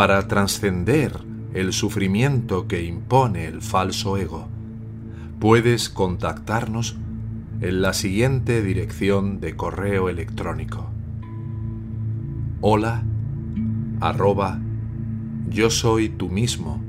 para trascender el sufrimiento que impone el falso ego, puedes contactarnos en la siguiente dirección de correo electrónico. Hola arroba yo soy tú mismo.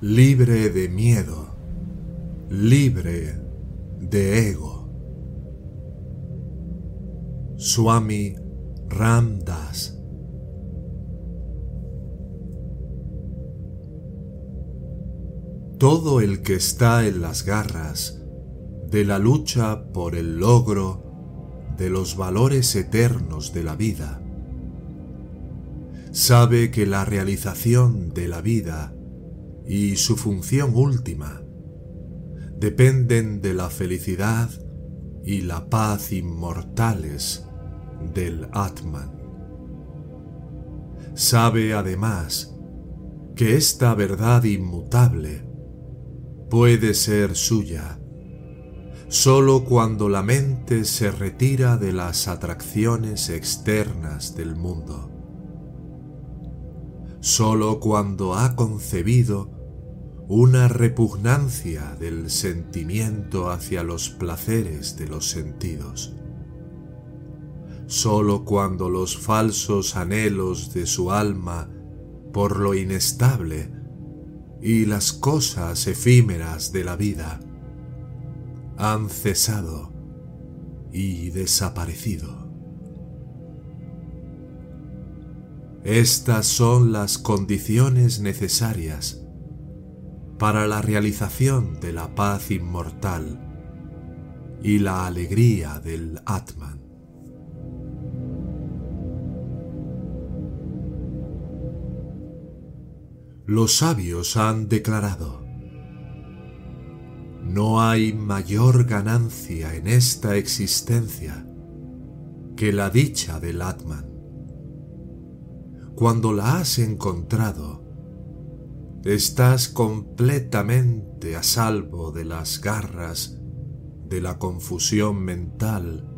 Libre de miedo, libre de ego. Swami Ram Das Todo el que está en las garras de la lucha por el logro de los valores eternos de la vida, sabe que la realización de la vida y su función última dependen de la felicidad y la paz inmortales del Atman. Sabe además que esta verdad inmutable puede ser suya sólo cuando la mente se retira de las atracciones externas del mundo, sólo cuando ha concebido una repugnancia del sentimiento hacia los placeres de los sentidos. Solo cuando los falsos anhelos de su alma por lo inestable y las cosas efímeras de la vida han cesado y desaparecido. Estas son las condiciones necesarias para la realización de la paz inmortal y la alegría del Atman. Los sabios han declarado, no hay mayor ganancia en esta existencia que la dicha del Atman. Cuando la has encontrado, estás completamente a salvo de las garras de la confusión mental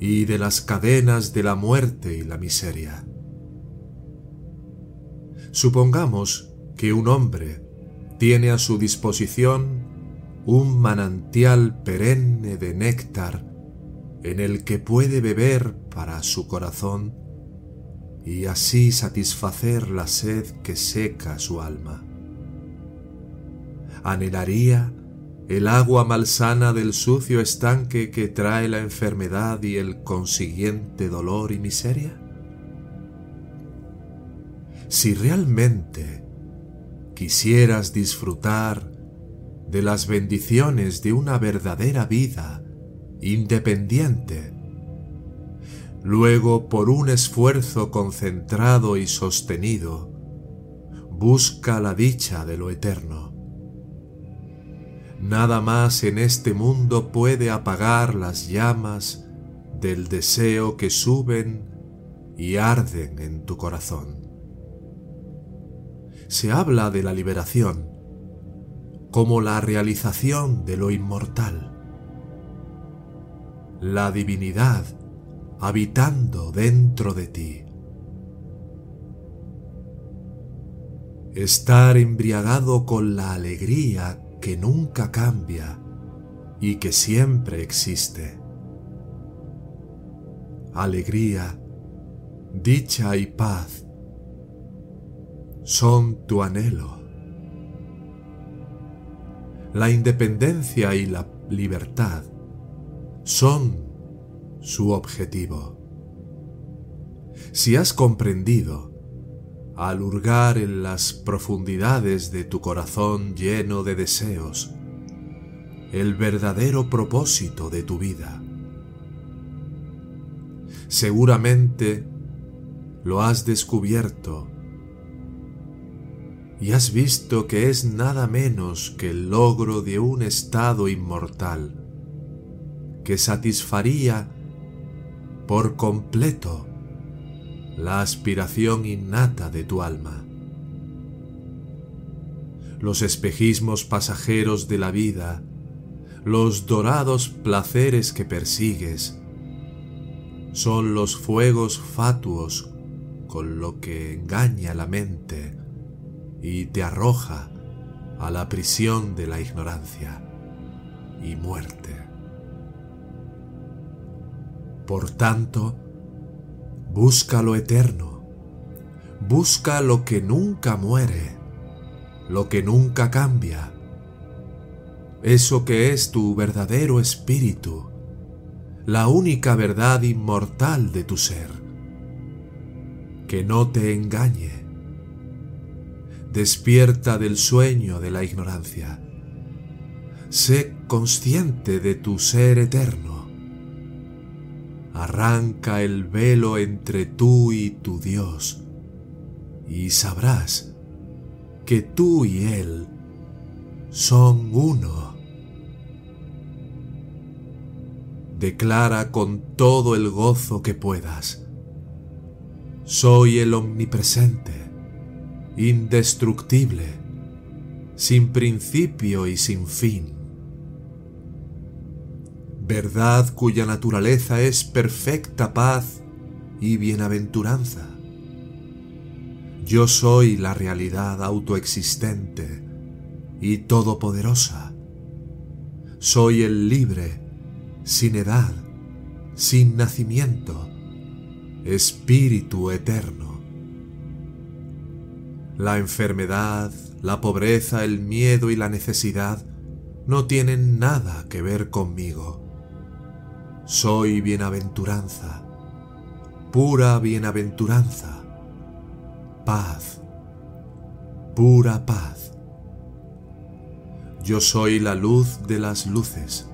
y de las cadenas de la muerte y la miseria. Supongamos que un hombre tiene a su disposición un manantial perenne de néctar en el que puede beber para su corazón y así satisfacer la sed que seca su alma. Anhelaría el agua malsana del sucio estanque que trae la enfermedad y el consiguiente dolor y miseria? Si realmente quisieras disfrutar de las bendiciones de una verdadera vida independiente, Luego, por un esfuerzo concentrado y sostenido, busca la dicha de lo eterno. Nada más en este mundo puede apagar las llamas del deseo que suben y arden en tu corazón. Se habla de la liberación como la realización de lo inmortal. La divinidad habitando dentro de ti. Estar embriagado con la alegría que nunca cambia y que siempre existe. Alegría, dicha y paz son tu anhelo. La independencia y la libertad son su objetivo. Si has comprendido al hurgar en las profundidades de tu corazón lleno de deseos, el verdadero propósito de tu vida. Seguramente lo has descubierto y has visto que es nada menos que el logro de un estado inmortal que satisfaría por completo la aspiración innata de tu alma. Los espejismos pasajeros de la vida, los dorados placeres que persigues, son los fuegos fatuos con lo que engaña la mente y te arroja a la prisión de la ignorancia y muerte. Por tanto, Busca lo eterno. Busca lo que nunca muere, lo que nunca cambia. Eso que es tu verdadero espíritu, la única verdad inmortal de tu ser. Que no te engañe. Despierta del sueño de la ignorancia. Sé consciente de tu ser eterno arranca el velo entre tú y tu Dios, y sabrás que tú y Él son uno. Declara con todo el gozo que puedas, soy el omnipresente, indestructible, sin principio y sin fin verdad cuya naturaleza es perfecta paz y bienaventuranza. Yo soy la realidad autoexistente y todopoderosa. Soy el libre, sin edad, sin nacimiento, espíritu eterno. La enfermedad, la pobreza, el miedo y la necesidad no tienen nada que ver conmigo soy bienaventuranza, pura bienaventuranza, paz, pura paz. Yo soy la luz de las luces.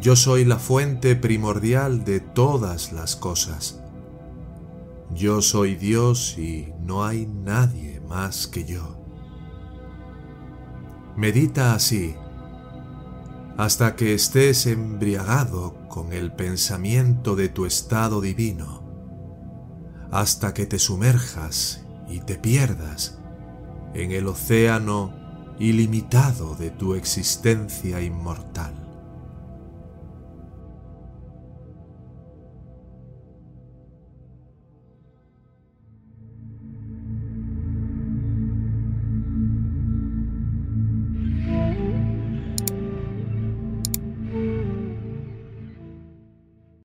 Yo soy la fuente primordial de todas las cosas. Yo soy Dios y no hay nadie más que yo. Medita así hasta que estés embriagado con el pensamiento de tu estado divino, hasta que te sumerjas y te pierdas en el océano ilimitado de tu existencia inmortal.